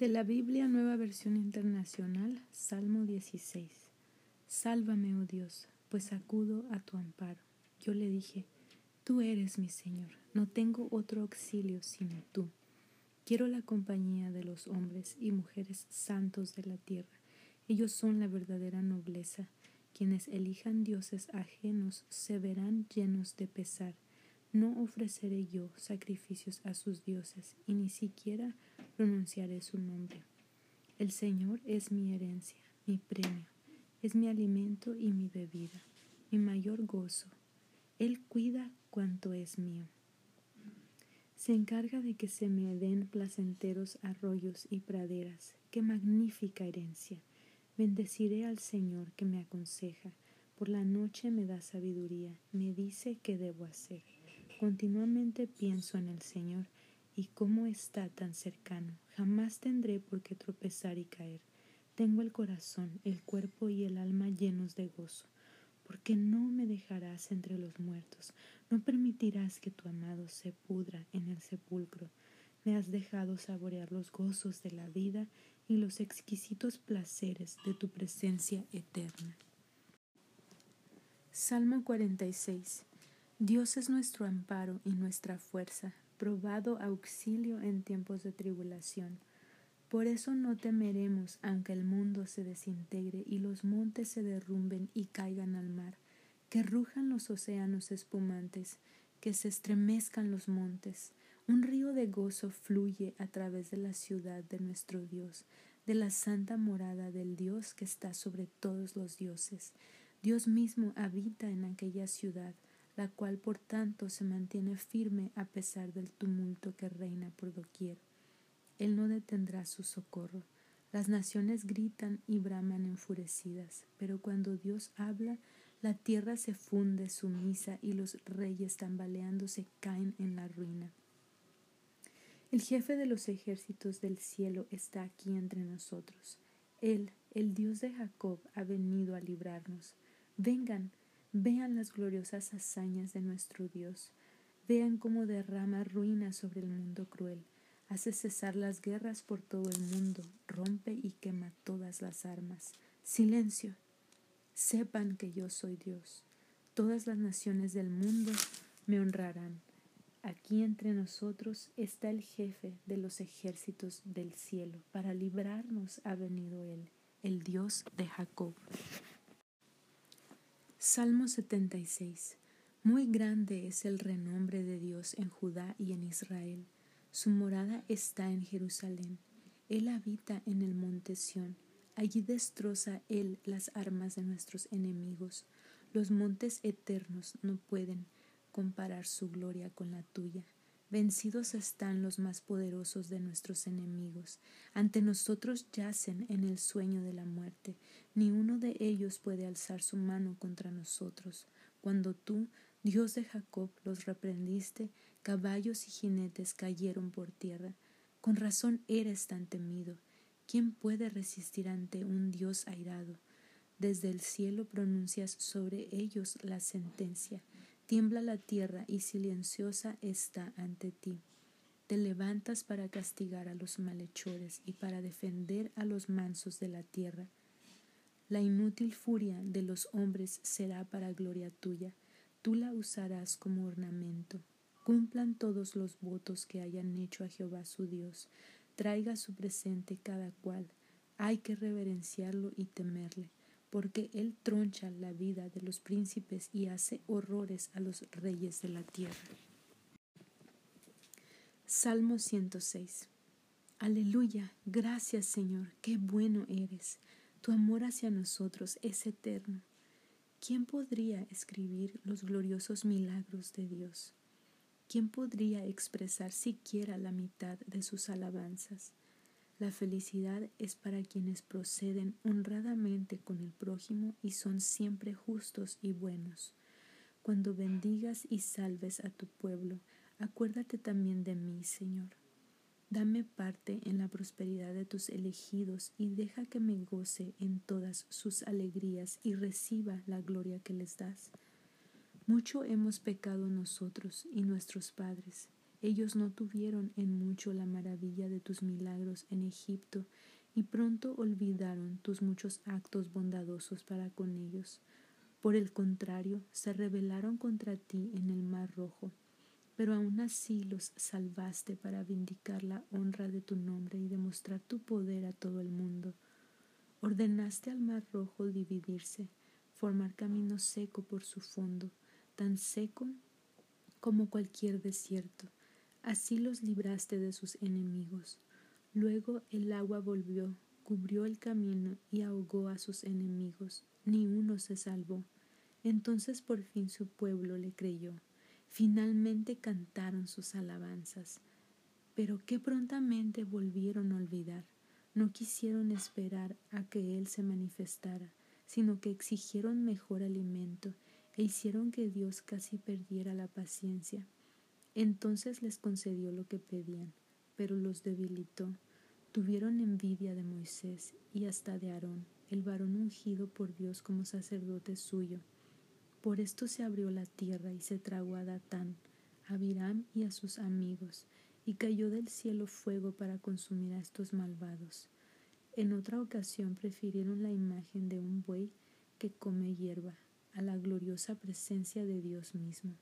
De la Biblia Nueva Versión Internacional, Salmo 16. Sálvame, oh Dios, pues acudo a tu amparo. Yo le dije, Tú eres mi Señor, no tengo otro auxilio sino tú. Quiero la compañía de los hombres y mujeres santos de la tierra. Ellos son la verdadera nobleza. Quienes elijan dioses ajenos se verán llenos de pesar. No ofreceré yo sacrificios a sus dioses y ni siquiera pronunciaré su nombre. El Señor es mi herencia, mi premio, es mi alimento y mi bebida, mi mayor gozo. Él cuida cuanto es mío. Se encarga de que se me den placenteros arroyos y praderas. ¡Qué magnífica herencia! Bendeciré al Señor que me aconseja. Por la noche me da sabiduría, me dice qué debo hacer. Continuamente pienso en el Señor y cómo está tan cercano. Jamás tendré por qué tropezar y caer. Tengo el corazón, el cuerpo y el alma llenos de gozo, porque no me dejarás entre los muertos, no permitirás que tu amado se pudra en el sepulcro. Me has dejado saborear los gozos de la vida y los exquisitos placeres de tu presencia eterna. Salmo 46 Dios es nuestro amparo y nuestra fuerza, probado auxilio en tiempos de tribulación. Por eso no temeremos aunque el mundo se desintegre y los montes se derrumben y caigan al mar, que rujan los océanos espumantes, que se estremezcan los montes. Un río de gozo fluye a través de la ciudad de nuestro Dios, de la santa morada del Dios que está sobre todos los dioses. Dios mismo habita en aquella ciudad la cual por tanto se mantiene firme a pesar del tumulto que reina por doquier. Él no detendrá su socorro. Las naciones gritan y braman enfurecidas, pero cuando Dios habla, la tierra se funde sumisa y los reyes tambaleándose caen en la ruina. El jefe de los ejércitos del cielo está aquí entre nosotros. Él, el Dios de Jacob, ha venido a librarnos. Vengan, Vean las gloriosas hazañas de nuestro Dios. Vean cómo derrama ruina sobre el mundo cruel. Hace cesar las guerras por todo el mundo. Rompe y quema todas las armas. Silencio. Sepan que yo soy Dios. Todas las naciones del mundo me honrarán. Aquí entre nosotros está el jefe de los ejércitos del cielo. Para librarnos ha venido Él, el Dios de Jacob. Salmo 76. Muy grande es el renombre de Dios en Judá y en Israel. Su morada está en Jerusalén. Él habita en el monte Sión. Allí destroza Él las armas de nuestros enemigos. Los montes eternos no pueden comparar su gloria con la tuya. Vencidos están los más poderosos de nuestros enemigos. Ante nosotros yacen en el sueño de la muerte. Ni uno de ellos puede alzar su mano contra nosotros. Cuando tú, Dios de Jacob, los reprendiste, caballos y jinetes cayeron por tierra. Con razón eres tan temido. ¿Quién puede resistir ante un Dios airado? Desde el cielo pronuncias sobre ellos la sentencia Tiembla la tierra y silenciosa está ante ti. Te levantas para castigar a los malhechores y para defender a los mansos de la tierra. La inútil furia de los hombres será para gloria tuya. Tú la usarás como ornamento. Cumplan todos los votos que hayan hecho a Jehová su Dios. Traiga su presente cada cual. Hay que reverenciarlo y temerle porque Él troncha la vida de los príncipes y hace horrores a los reyes de la tierra. Salmo 106. Aleluya, gracias Señor, qué bueno eres. Tu amor hacia nosotros es eterno. ¿Quién podría escribir los gloriosos milagros de Dios? ¿Quién podría expresar siquiera la mitad de sus alabanzas? La felicidad es para quienes proceden honradamente con el prójimo y son siempre justos y buenos. Cuando bendigas y salves a tu pueblo, acuérdate también de mí, Señor. Dame parte en la prosperidad de tus elegidos y deja que me goce en todas sus alegrías y reciba la gloria que les das. Mucho hemos pecado nosotros y nuestros padres Ellos no tuvieron en mucho la maravilla de tus milagros en Egipto, y pronto olvidaron tus muchos actos bondadosos para con ellos. Por el contrario, se rebelaron contra ti en el mar rojo, pero aún así los salvaste para vindicar la honra de tu nombre y demostrar tu poder a todo el mundo. Ordenaste al mar rojo dividirse, formar camino seco por su fondo, tan seco como cualquier desierto. Así los libraste de sus enemigos. Luego el agua volvió, cubrió el camino y ahogó a sus enemigos. Ni uno se salvó. Entonces por fin su pueblo le creyó. Finalmente cantaron sus alabanzas. Pero qué prontamente volvieron a olvidar. No quisieron esperar a que Él se manifestara, sino que exigieron mejor alimento e hicieron que Dios casi perdiera la paciencia. Entonces les concedió lo que pedían, pero los debilitó. Tuvieron envidia de Moisés y hasta de Aarón, el varón ungido por Dios como sacerdote suyo. Por esto se abrió la tierra y se tragó a Datán, a Biram y a sus amigos, y cayó del cielo fuego para consumir a estos malvados. En otra ocasión prefirieron la imagen de un buey que come hierba a la gloriosa presencia de Dios mismo.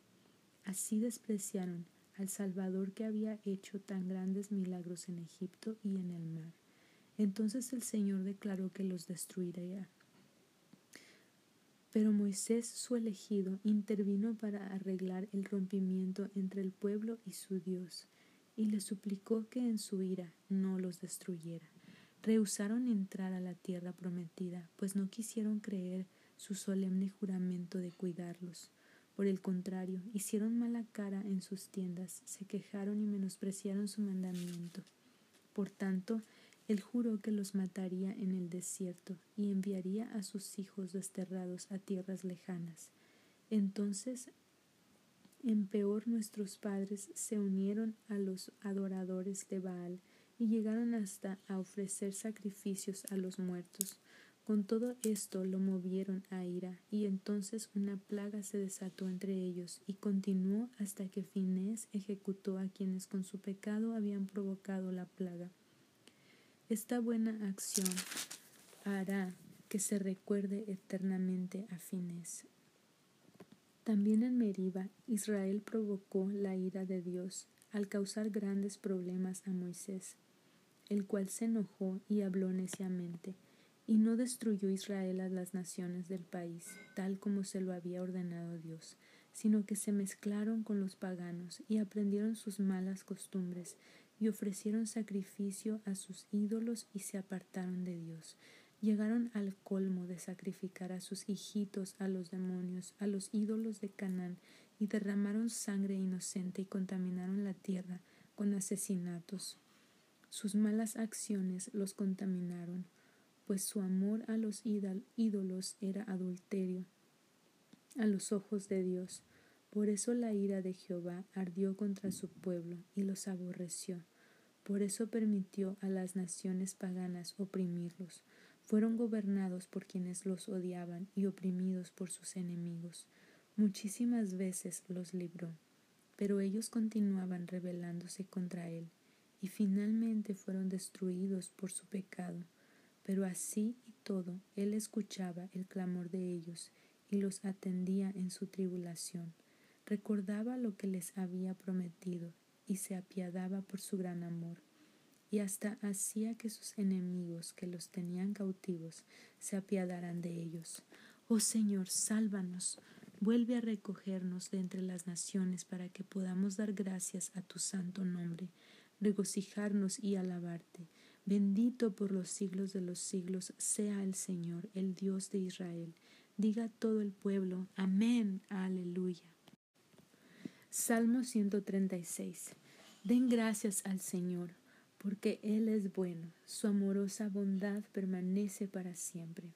Así despreciaron al Salvador que había hecho tan grandes milagros en Egipto y en el mar. Entonces el Señor declaró que los destruiría. Pero Moisés, su elegido, intervino para arreglar el rompimiento entre el pueblo y su Dios, y le suplicó que en su ira no los destruyera. Rehusaron entrar a la tierra prometida, pues no quisieron creer su solemne juramento de cuidarlos. Por el contrario, hicieron mala cara en sus tiendas, se quejaron y menospreciaron su mandamiento. Por tanto, él juró que los mataría en el desierto y enviaría a sus hijos desterrados a tierras lejanas. Entonces, en peor nuestros padres se unieron a los adoradores de Baal y llegaron hasta a ofrecer sacrificios a los muertos. Con todo esto lo movieron a ira, y entonces una plaga se desató entre ellos, y continuó hasta que Finés ejecutó a quienes con su pecado habían provocado la plaga. Esta buena acción hará que se recuerde eternamente a Finés. También en Meriba, Israel provocó la ira de Dios al causar grandes problemas a Moisés, el cual se enojó y habló neciamente y no destruyó Israel a las naciones del país, tal como se lo había ordenado Dios, sino que se mezclaron con los paganos y aprendieron sus malas costumbres y ofrecieron sacrificio a sus ídolos y se apartaron de Dios. Llegaron al colmo de sacrificar a sus hijitos a los demonios, a los ídolos de Canaán, y derramaron sangre inocente y contaminaron la tierra con asesinatos. Sus malas acciones los contaminaron pues su amor a los ídolos era adulterio a los ojos de Dios. Por eso la ira de Jehová ardió contra su pueblo y los aborreció. Por eso permitió a las naciones paganas oprimirlos. Fueron gobernados por quienes los odiaban y oprimidos por sus enemigos. Muchísimas veces los libró, pero ellos continuaban rebelándose contra él, y finalmente fueron destruidos por su pecado. Pero así y todo, él escuchaba el clamor de ellos y los atendía en su tribulación. Recordaba lo que les había prometido y se apiadaba por su gran amor. Y hasta hacía que sus enemigos que los tenían cautivos se apiadaran de ellos. Oh Señor, sálvanos, vuelve a recogernos de entre las naciones para que podamos dar gracias a tu santo nombre, regocijarnos y alabarte Bendito por los siglos de los siglos sea el Señor, el Dios de Israel. Diga todo el pueblo, amén, aleluya. Salmo 136. Den gracias al Señor, porque Él es bueno, su amorosa bondad permanece para siempre.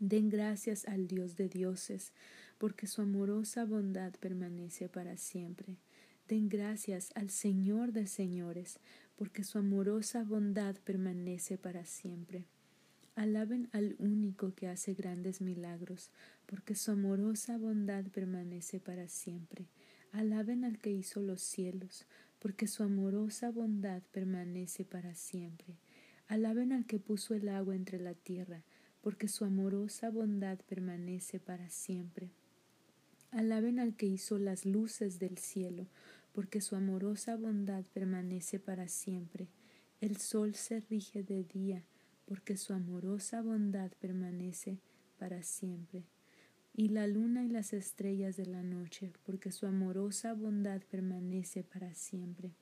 Den gracias al Dios de dioses, porque su amorosa bondad permanece para siempre. Den gracias al Señor de señores, porque su amorosa bondad permanece para siempre. Alaben al único que hace grandes milagros, porque su amorosa bondad permanece para siempre. Alaben al que hizo los cielos, porque su amorosa bondad permanece para siempre. Alaben al que puso el agua entre la tierra, porque su amorosa bondad permanece para siempre. Alaben al que hizo las luces del cielo, porque su amorosa bondad permanece para siempre. El sol se rige de día, porque su amorosa bondad permanece para siempre y la luna y las estrellas de la noche, porque su amorosa bondad permanece para siempre.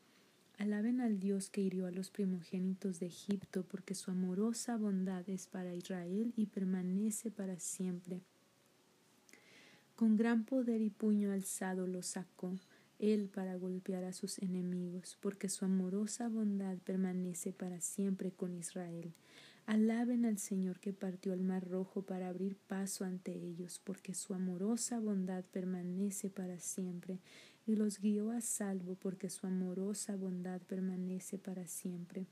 Alaben al Dios que hirió a los primogénitos de Egipto, porque su amorosa bondad es para Israel y permanece para siempre. Con gran poder y puño alzado los sacó él para golpear a sus enemigos, porque su amorosa bondad permanece para siempre con Israel. Alaben al Señor que partió el mar rojo para abrir paso ante ellos, porque su amorosa bondad permanece para siempre, y los guió a salvo, porque su amorosa bondad permanece para siempre.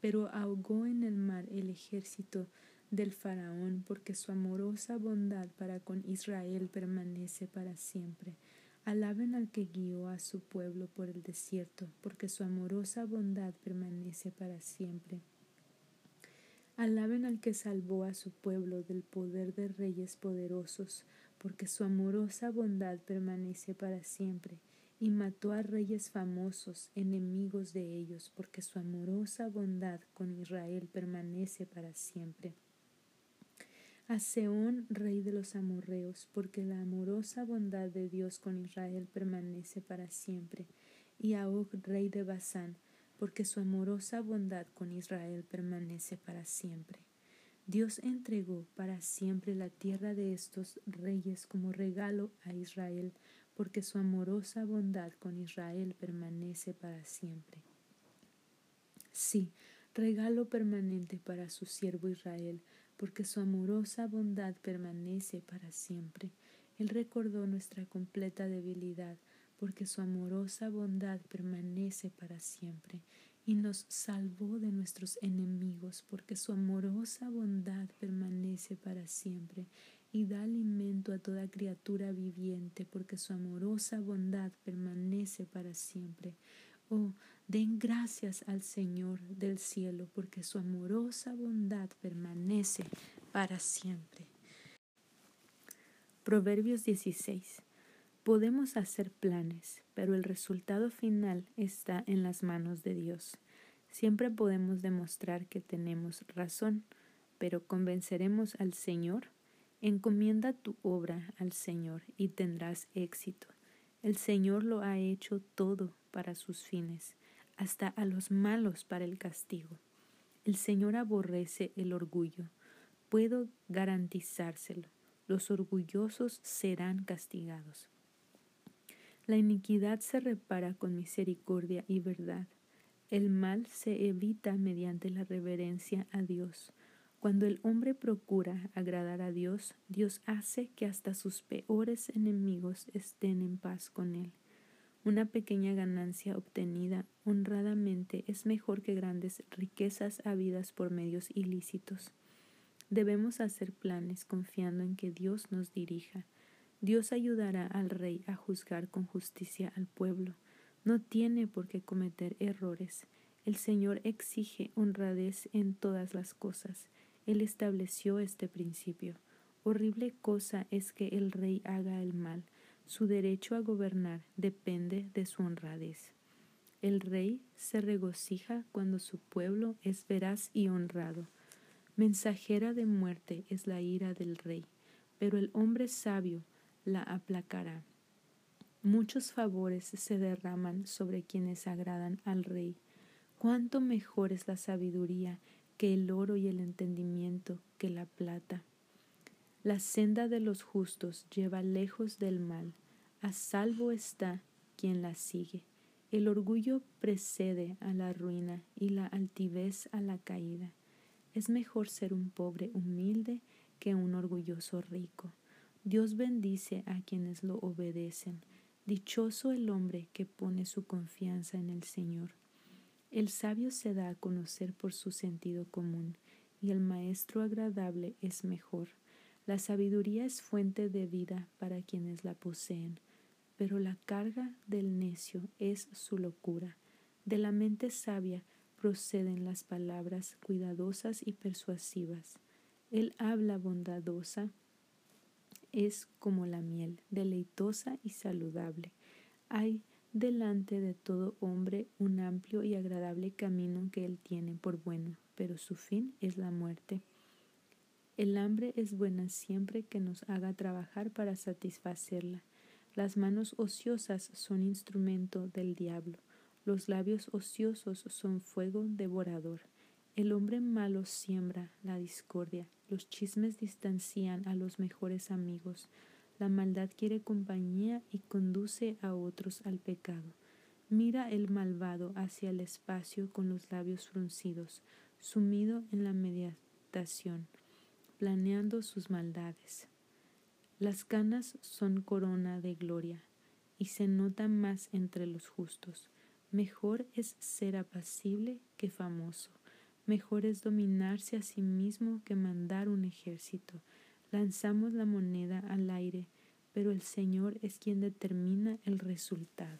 Pero ahogó en el mar el ejército del faraón, porque su amorosa bondad para con Israel permanece para siempre. Alaben al que guió a su pueblo por el desierto, porque su amorosa bondad permanece para siempre. Alaben al que salvó a su pueblo del poder de reyes poderosos, porque su amorosa bondad permanece para siempre, y mató a reyes famosos, enemigos de ellos, porque su amorosa bondad con Israel permanece para siempre. A Seón, rey de los amorreos, porque la amorosa bondad de Dios con Israel permanece para siempre, y a Og, rey de Basán, porque su amorosa bondad con Israel permanece para siempre. Dios entregó para siempre la tierra de estos reyes como regalo a Israel, porque su amorosa bondad con Israel permanece para siempre. Sí, regalo permanente para su siervo Israel, porque su amorosa bondad permanece para siempre. Él recordó nuestra completa debilidad, porque su amorosa bondad permanece para siempre, y nos salvó de nuestros enemigos, porque su amorosa bondad permanece para siempre, y da alimento a toda criatura viviente, porque su amorosa bondad permanece para siempre. Oh, den gracias al Señor del cielo, porque su amorosa bondad permanece para siempre. Proverbios 16. Podemos hacer planes, pero el resultado final está en las manos de Dios. Siempre podemos demostrar que tenemos razón, pero ¿convenceremos al Señor? Encomienda tu obra al Señor y tendrás éxito. El Señor lo ha hecho todo para sus fines, hasta a los malos para el castigo. El Señor aborrece el orgullo. Puedo garantizárselo. Los orgullosos serán castigados. La iniquidad se repara con misericordia y verdad. El mal se evita mediante la reverencia a Dios. Cuando el hombre procura agradar a Dios, Dios hace que hasta sus peores enemigos estén en paz con él. Una pequeña ganancia obtenida honradamente es mejor que grandes riquezas habidas por medios ilícitos. Debemos hacer planes confiando en que Dios nos dirija. Dios ayudará al rey a juzgar con justicia al pueblo. No tiene por qué cometer errores. El Señor exige honradez en todas las cosas. Él estableció este principio. Horrible cosa es que el rey haga el mal. Su derecho a gobernar depende de su honradez. El rey se regocija cuando su pueblo es veraz y honrado. Mensajera de muerte es la ira del rey, pero el hombre sabio la aplacará. Muchos favores se derraman sobre quienes agradan al rey. Cuánto mejor es la sabiduría que el oro y el entendimiento que la plata. La senda de los justos lleva lejos del mal, a salvo está quien la sigue. El orgullo precede a la ruina y la altivez a la caída. Es mejor ser un pobre humilde que un orgulloso rico. Dios bendice a quienes lo obedecen. Dichoso el hombre que pone su confianza en el Señor. El sabio se da a conocer por su sentido común, y el maestro agradable es mejor. La sabiduría es fuente de vida para quienes la poseen, pero la carga del necio es su locura. De la mente sabia proceden las palabras cuidadosas y persuasivas. El habla bondadosa es como la miel, deleitosa y saludable. Hay delante de todo hombre un amplio y agradable camino que él tiene por bueno, pero su fin es la muerte. El hambre es buena siempre que nos haga trabajar para satisfacerla. Las manos ociosas son instrumento del diablo. Los labios ociosos son fuego devorador. El hombre malo siembra la discordia. Los chismes distancian a los mejores amigos. La maldad quiere compañía y conduce a otros al pecado. Mira el malvado hacia el espacio con los labios fruncidos, sumido en la meditación planeando sus maldades. Las canas son corona de gloria y se nota más entre los justos. Mejor es ser apacible que famoso. Mejor es dominarse a sí mismo que mandar un ejército. Lanzamos la moneda al aire, pero el Señor es quien determina el resultado.